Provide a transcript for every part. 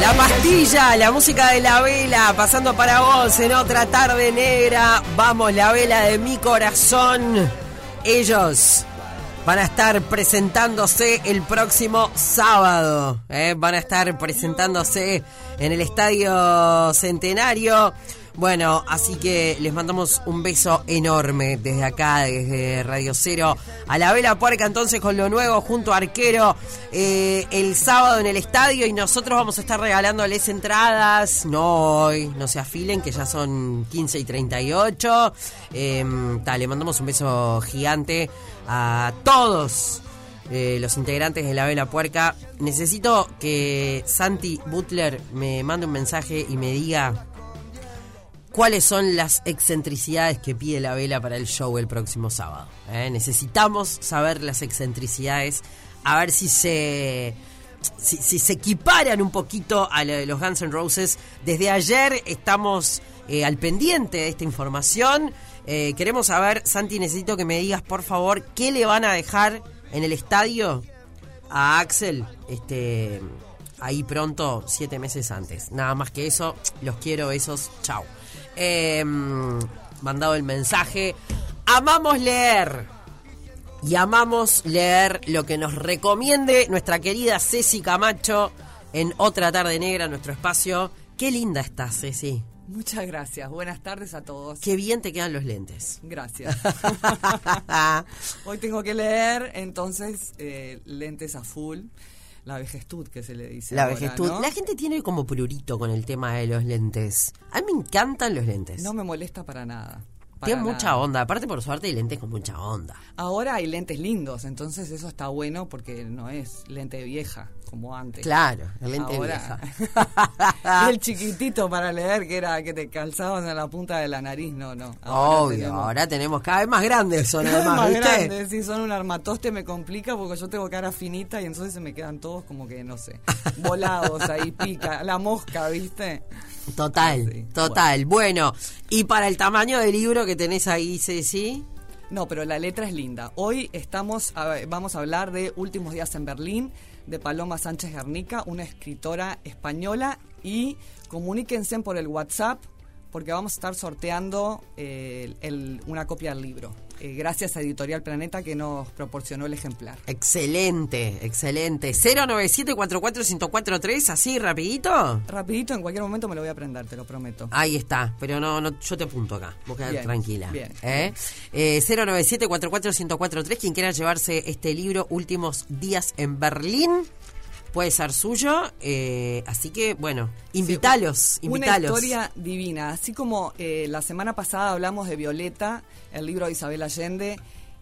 La pastilla, la música de la vela, pasando para vos en otra tarde negra. Vamos, la vela de mi corazón. Ellos van a estar presentándose el próximo sábado. ¿eh? Van a estar presentándose en el Estadio Centenario. Bueno, así que les mandamos un beso enorme desde acá, desde Radio Cero, a la Vela Puerca entonces con lo nuevo junto a Arquero eh, el sábado en el estadio y nosotros vamos a estar regalándoles entradas, no hoy, no se afilen que ya son 15 y 38. Eh, le mandamos un beso gigante a todos. Eh, los integrantes de la Vela Puerca. Necesito que Santi Butler me mande un mensaje y me diga cuáles son las excentricidades que pide la vela para el show el próximo sábado. ¿eh? Necesitamos saber las excentricidades, a ver si se, si, se equiparan un poquito a los Guns N' Roses. Desde ayer estamos eh, al pendiente de esta información. Eh, queremos saber, Santi, necesito que me digas, por favor, qué le van a dejar en el estadio a Axel este, ahí pronto, siete meses antes. Nada más que eso, los quiero, besos, chao. Eh, mandado el mensaje. Amamos leer. Y amamos leer lo que nos recomiende nuestra querida Ceci Camacho en Otra Tarde Negra, nuestro espacio. Qué linda estás, Ceci. Muchas gracias. Buenas tardes a todos. Qué bien te quedan los lentes. Gracias. Hoy tengo que leer, entonces, eh, lentes a full la vejestud que se le dice. La vejestud. La gente tiene como prurito con el tema de los lentes. A mí me encantan los lentes. No me molesta para nada. Tiene mucha onda. Aparte, por suerte, hay lentes con mucha onda. Ahora hay lentes lindos, entonces eso está bueno porque no es lente vieja como antes. Claro, el lente vieja. el chiquitito para leer que era que te calzaban en la punta de la nariz, no, no. Obvio, ahora tenemos cada vez más grandes son además, más grandes, si son un armatoste me complica porque yo tengo cara finita y entonces se me quedan todos como que, no sé, volados ahí, pica, la mosca, ¿viste? Total, total. Bueno. ¿y para el tamaño del libro que tenés ahí, Ceci? No, pero la letra es linda. Hoy estamos vamos a hablar de Últimos días en Berlín, de Paloma Sánchez Garnica, una escritora española. Y comuníquense por el WhatsApp porque vamos a estar sorteando eh, una copia del libro. Eh, gracias a Editorial Planeta que nos proporcionó el ejemplar. Excelente, excelente. 097-44-1043, así, rapidito. Rapidito, en cualquier momento me lo voy a aprender, te lo prometo. Ahí está, pero no, no yo te apunto acá, vos quedar tranquila. Bien. ¿eh? eh 097-44-1043, quien quiera llevarse este libro, Últimos Días en Berlín puede ser suyo. Eh, así que, bueno, invitalos, invitalos. Una historia divina. Así como eh, la semana pasada hablamos de Violeta, el libro de Isabel Allende,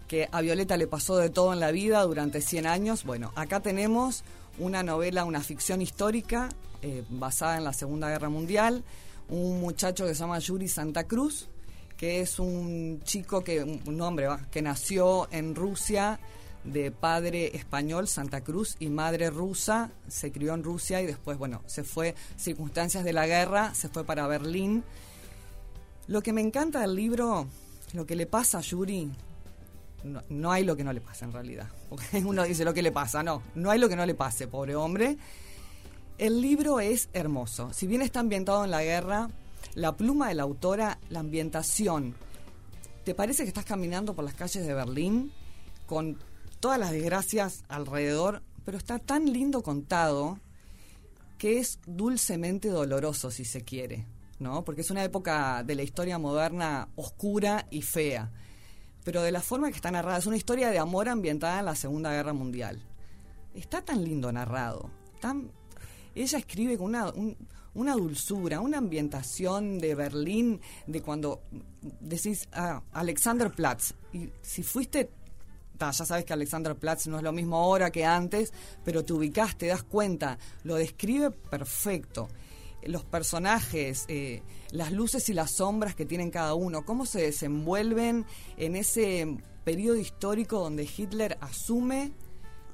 que a Violeta le pasó de todo en la vida durante 100 años. Bueno, acá tenemos una novela, una ficción histórica eh, basada en la Segunda Guerra Mundial. Un muchacho que se llama Yuri Santa Cruz, que es un chico que, un hombre que nació en Rusia de padre español, Santa Cruz, y madre rusa, se crió en Rusia y después, bueno, se fue, circunstancias de la guerra, se fue para Berlín. Lo que me encanta del libro, lo que le pasa a Yuri, no, hay lo que no le pase en realidad. Porque uno dice lo que le pasa, no, no hay lo que no le pase, pobre hombre. El libro es hermoso. Si bien está ambientado en la guerra, la pluma de la autora, la ambientación, ¿te parece que estás caminando por las calles de Berlín con todas las desgracias alrededor, pero está tan lindo contado que es dulcemente doloroso, si se quiere, ¿no? Porque es una época de la historia moderna oscura y fea, pero de la forma que está narrada, es una historia de amor ambientada en la Segunda Guerra Mundial. Está tan lindo narrado, tan... Ella escribe con una, dulzura, una ambientación de Berlín, de cuando decís, ah, Alexanderplatz, y si fuiste ya sabes que Alexanderplatz no es lo mismo ahora que antes, pero te ubicás, te das cuenta, lo describe perfecto. Los personajes, eh, las luces y las sombras que tienen cada uno, cómo se desenvuelven en ese periodo histórico donde Hitler asume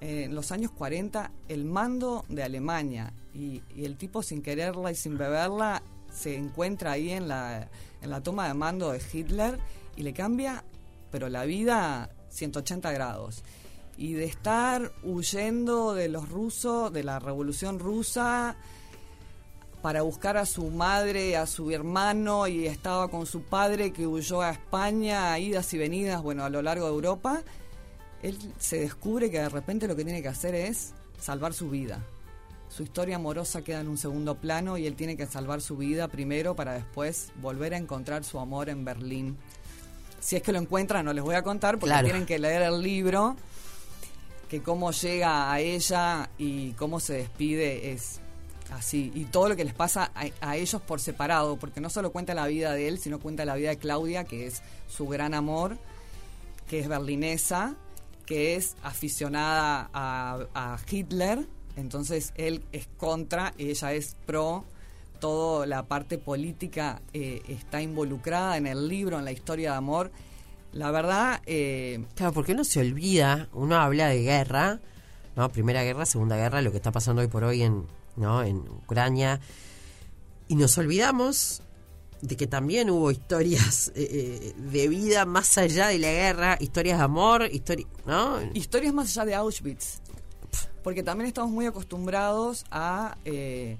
eh, en los años 40 el mando de Alemania y, y, el tipo sin quererla y sin beberla se encuentra ahí en la, en la toma de mando de Hitler y le cambia, pero la vida 180 grados. Y de estar huyendo de los rusos, de la revolución rusa, para buscar a su madre, a su hermano y estaba con su padre que huyó a España, idas y venidas, bueno, a lo largo de Europa, él se descubre que de repente lo que tiene que hacer es salvar su vida. Su historia amorosa queda en un segundo plano y él tiene que salvar su vida primero para después volver a encontrar su amor en Berlín. Si es que lo encuentran, no les voy a contar porque tienen que leer el libro, que cómo llega a ella y cómo se despide es así. Y todo lo que les pasa a, ellos por separado, porque no solo cuenta la vida de él, sino cuenta la vida de Claudia, que es su gran amor, que es berlinesa, que es aficionada a, Hitler, entonces él es contra, ella es pro, toda la parte política eh, está involucrada en el libro, en la historia de amor. La verdad... Eh, claro, porque no se olvida, uno habla de guerra, ¿no? Primera guerra, Segunda guerra, lo que está pasando hoy por hoy en, ¿no? en Ucrania, y nos olvidamos de que también hubo historias eh, eh, de vida más allá de la guerra, historias de amor, historias, ¿no? Historias más allá de Auschwitz. Porque también estamos muy acostumbrados a eh,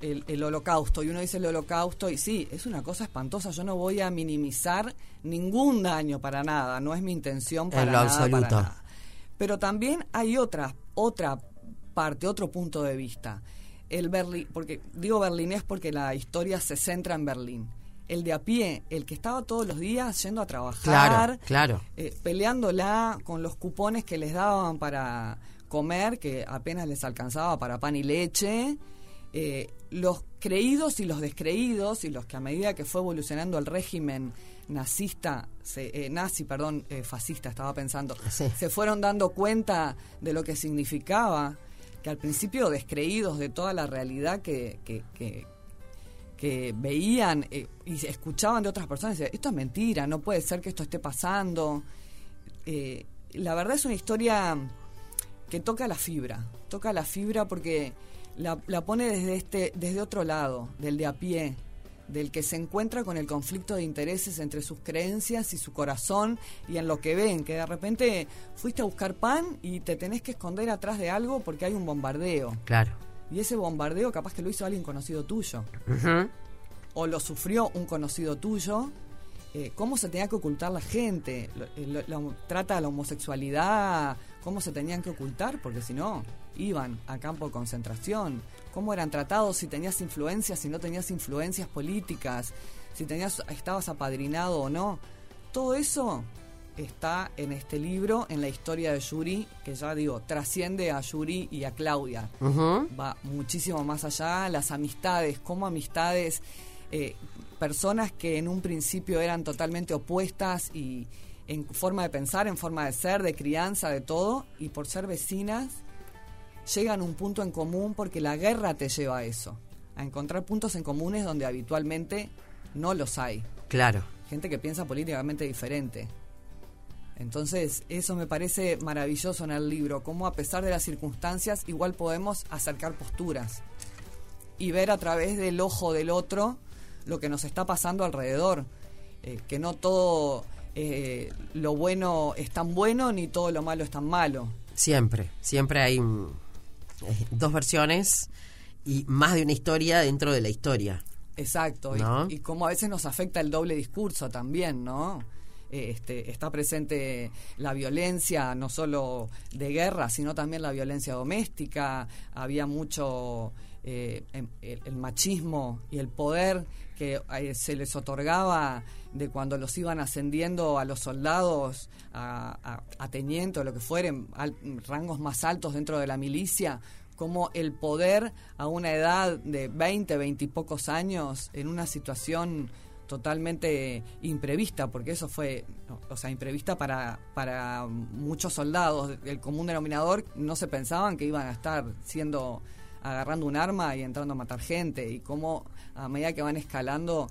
el, holocausto. Y uno dice el holocausto y sí, es una cosa espantosa. Yo no voy a minimizar ningún daño para nada. No es mi intención para, nada, para nada. Pero también hay otra, otra parte, otro punto de vista. El Berlín, porque digo berlinés porque la historia se centra en Berlín el de a pie, el que estaba todos los días yendo a trabajar, claro, eh, peleándola con los cupones que les daban para comer, que apenas les alcanzaba para pan y leche. Eh, los creídos y los descreídos y los que a medida que fue evolucionando el régimen nazista, eh, nazi, perdón, fascista, estaba pensando, se fueron dando cuenta de lo que significaba, que al principio descreídos de toda la realidad que, que, que veían eh, y escuchaban de otras personas, decían, esto es mentira, no puede ser que esto esté pasando. Eh, la verdad es una historia que toca la fibra, toca la fibra porque la, pone desde, este, desde otro lado, del de a pie, del que se encuentra con el conflicto de intereses entre sus creencias y su corazón y en lo que ven, que de repente fuiste a buscar pan y te tenés que esconder atrás de algo porque hay un bombardeo. Claro y ese bombardeo capaz que lo hizo alguien conocido tuyo. O lo sufrió un conocido tuyo. Eh, ¿Cómo se tenía que ocultar la gente? Eh, trata de la homosexualidad, ¿cómo se tenían que ocultar? Porque si no, iban a campo de concentración. ¿Cómo eran tratados? Si tenías influencias, si no tenías influencias políticas, si tenías, estabas apadrinado o no. Todo eso está en este libro, en la historia de Yuri, que ya digo, trasciende a Yuri y a Claudia. Va muchísimo más allá, las amistades, como amistades, eh, personas que en un principio eran totalmente opuestas y en forma de pensar, en forma de ser, de crianza, de todo, y por ser vecinas, llegan a un punto en común porque la guerra te lleva a eso, a encontrar puntos en comunes donde habitualmente no los hay. Claro. Gente que piensa políticamente diferente. Entonces, eso me parece maravilloso en el libro, cómo a pesar de las circunstancias, igual podemos acercar posturas y ver a través del ojo del otro lo que nos está pasando alrededor, eh, que no todo eh, lo bueno es tan bueno ni todo lo malo es tan malo. Siempre, siempre hay eh, dos versiones y más de una historia dentro de la historia. Exacto, y, y cómo a veces nos afecta el doble discurso también, ¿no? Este, está presente la violencia, no solo de guerra, sino también la violencia doméstica, había mucho eh, em, el, machismo y el poder que eh, se les otorgaba de cuando los iban ascendiendo a los soldados, a, a, teniente o lo que fueren, rangos más altos dentro de la milicia, como el poder a una edad de 20, 20 y pocos años, en una situación totalmente imprevista, porque eso fue, o sea, imprevista para, para muchos soldados. El común denominador no se pensaban que iban a estar siendo agarrando un arma y entrando a matar gente, y cómo a medida que van escalando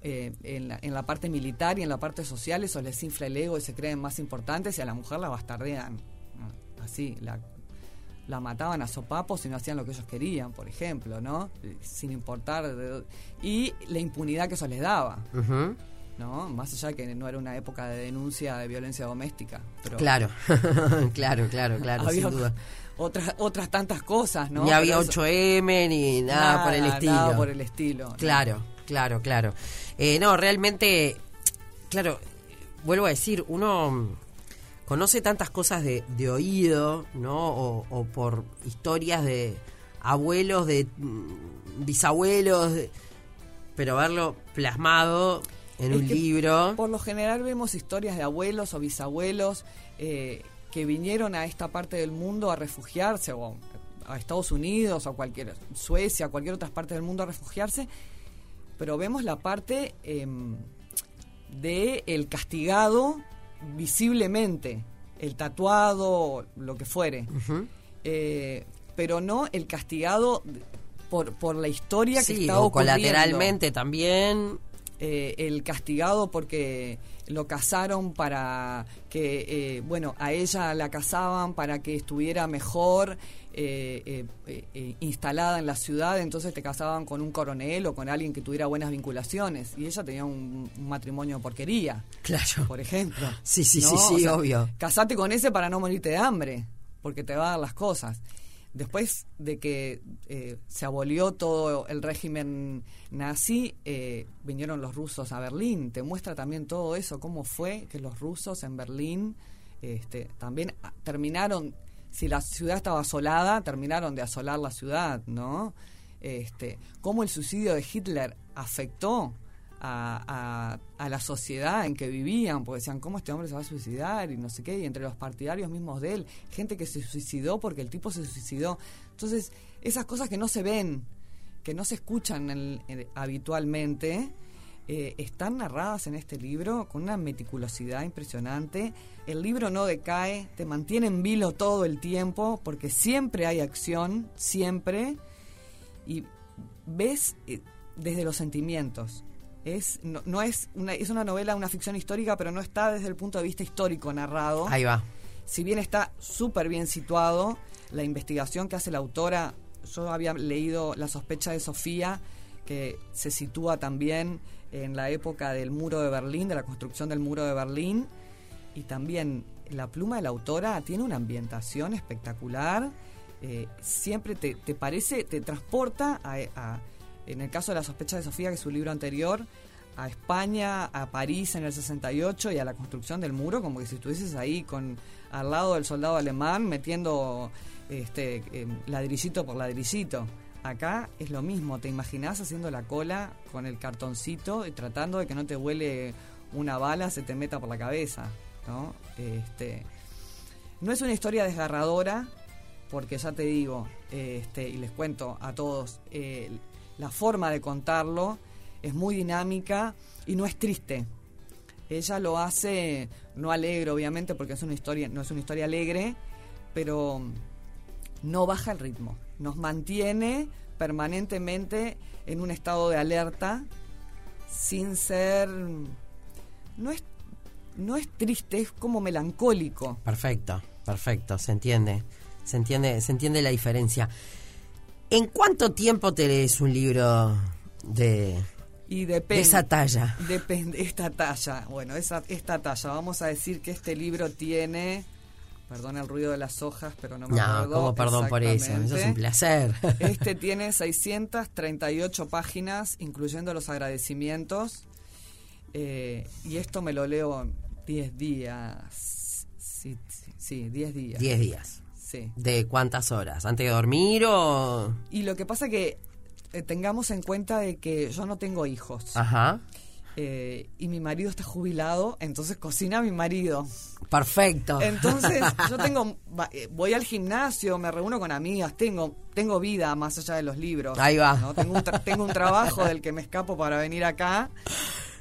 eh, en, la, en, la, parte militar y en la parte social, eso les infla el ego y se creen más importantes y a la mujer la bastardean. Así, la la mataban a sopapos y no hacían lo que ellos querían, por ejemplo, ¿no? Sin importar. y la impunidad que eso les daba. ¿no? Más allá de que no era una época de denuncia de violencia doméstica. Pero Claro, claro, claro, claro, había sin duda. Otras, otras tantas cosas, ¿no? Ni había Pero eso- 8M ni nada, por el estilo. Nada por el estilo. ¿no? Claro, claro, claro. Eh, no, realmente, claro, vuelvo a decir, uno conoce tantas cosas de, de oído, ¿no? O, o por historias de abuelos, de mm, bisabuelos, de- pero verlo plasmado en Es un libro. Por lo general vemos historias de abuelos o bisabuelos eh, que vinieron a esta parte del mundo a refugiarse, o a Estados Unidos, o cualquier, Suecia, cualquier otra parte del mundo a refugiarse, pero vemos la parte em, de el castigado visiblemente, el tatuado, lo que fuere. Eh, pero no el castigado por, por la historia que está o ocurriendo colateralmente también. eh, el castigado porque lo casaron para que, eh, bueno, a ella la casaban para que estuviera mejor eh, eh, eh, instalada en la ciudad, entonces te casaban con un coronel o con alguien que tuviera buenas vinculaciones. Y ella tenía un, un matrimonio de porquería, Claro. por ejemplo. Sí, sí, ¿no? sí, sí, obvio. Casate con ese para no morirte de hambre, porque te va a dar las cosas. Después de que eh, se abolió todo el régimen nazi, vinieron los rusos a Berlín. Te muestra también todo eso, cómo fue que los rusos en Berlín este, también terminaron, si la ciudad estaba asolada, terminaron de asolar la ciudad, ¿no? Este, cómo el suicidio de Hitler afectó a, a- la sociedad en que vivían, porque decían, ¿cómo este hombre se va a suicidar? Y no sé qué, y entre los partidarios mismos de él, gente que se suicidó porque el tipo se suicidó. Entonces, esas cosas que no se ven, que no se escuchan en- habitualmente, eh, están narradas en este libro con una meticulosidad impresionante. El libro no decae, te mantiene en vilo todo el tiempo, porque siempre hay acción, siempre y ves eh, desde los sentimientos. Es, no, no es, una, es una novela, una ficción histórica, pero no está desde el punto de vista histórico narrado. Ahí va. Si bien está súper bien situado, la investigación que hace la autora, yo había leído La sospecha de Sofía, que se sitúa también en la época del muro de Berlín, de la construcción del muro de Berlín, y también la pluma de la autora tiene una ambientación espectacular, eh, siempre te, te parece, te transporta a, a- en el caso de La sospecha de Sofía, que es su libro anterior, a España, a París en el 68 y a la construcción del muro, como que si estuvieses ahí con al lado del soldado alemán metiendo este eh, ladrillito por ladrillito. Acá es lo mismo, te imaginás haciendo la cola con el cartoncito y tratando de que no te huele una bala, se te meta por la cabeza, ¿no? Este, no es una historia desgarradora, porque ya te digo, este, y les cuento a todos, eh, la forma de contarlo es muy dinámica y no es triste. Ella lo hace no alegre, obviamente, porque es una historia, no es una historia alegre, pero no baja el ritmo. Nos mantiene permanentemente en un estado de alerta, sin ser. No es, no es triste, es como melancólico. Perfecto, perfecto, se entiende. Se entiende, se entiende la diferencia. ¿En cuánto tiempo te lees un libro de, Y de esa talla? Depende, esta talla. Bueno, esa, esta talla. Vamos a decir que este libro tiene. Perdón el ruido de las hojas, pero no me No, acuerdo. como perdón por eso, eso es un placer. Este tiene 638 páginas, incluyendo los agradecimientos. Eh, y esto me lo leo en 10 días. Sí, sí, sí, 10 días. 10 días. Sí. ¿De cuántas horas? ¿Antes de dormir o...? Y lo que pasa que eh, tengamos en cuenta de que yo no tengo hijos. Ajá. Eh, y mi marido está jubilado, entonces cocina mi marido. Perfecto. Entonces, yo tengo, eh, voy al gimnasio, me reúno con amigas, tengo, tengo vida más allá de los libros. Ahí va. ¿no? Tengo, un tra- tengo un trabajo del que me escapo para venir acá,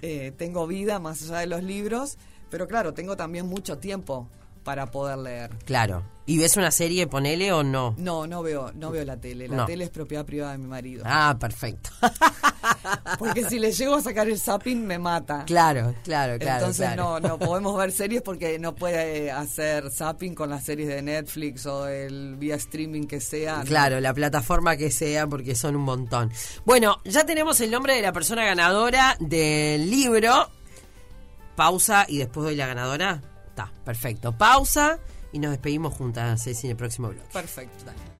eh, tengo vida más allá de los libros, pero claro, tengo también mucho tiempo para poder leer. Claro. ¿Y ves una serie, ponele o no? No, no veo, no veo la tele. La No. tele es propiedad privada de mi marido. Ah, perfecto. Porque si le llego a sacar el zapping me mata. claro, claro, claro. Entonces claro. no, no podemos ver series porque no puede hacer zapping con las series de Netflix o el vía streaming que sea. ¿no? Claro, la plataforma que sea, porque son un montón. Bueno, ya tenemos el nombre de la persona ganadora del libro. pausa y después doy la ganadora. Está, perfecto. Pausa y nos despedimos juntas, Ceci, en el próximo bloque. Perfecto. Dale.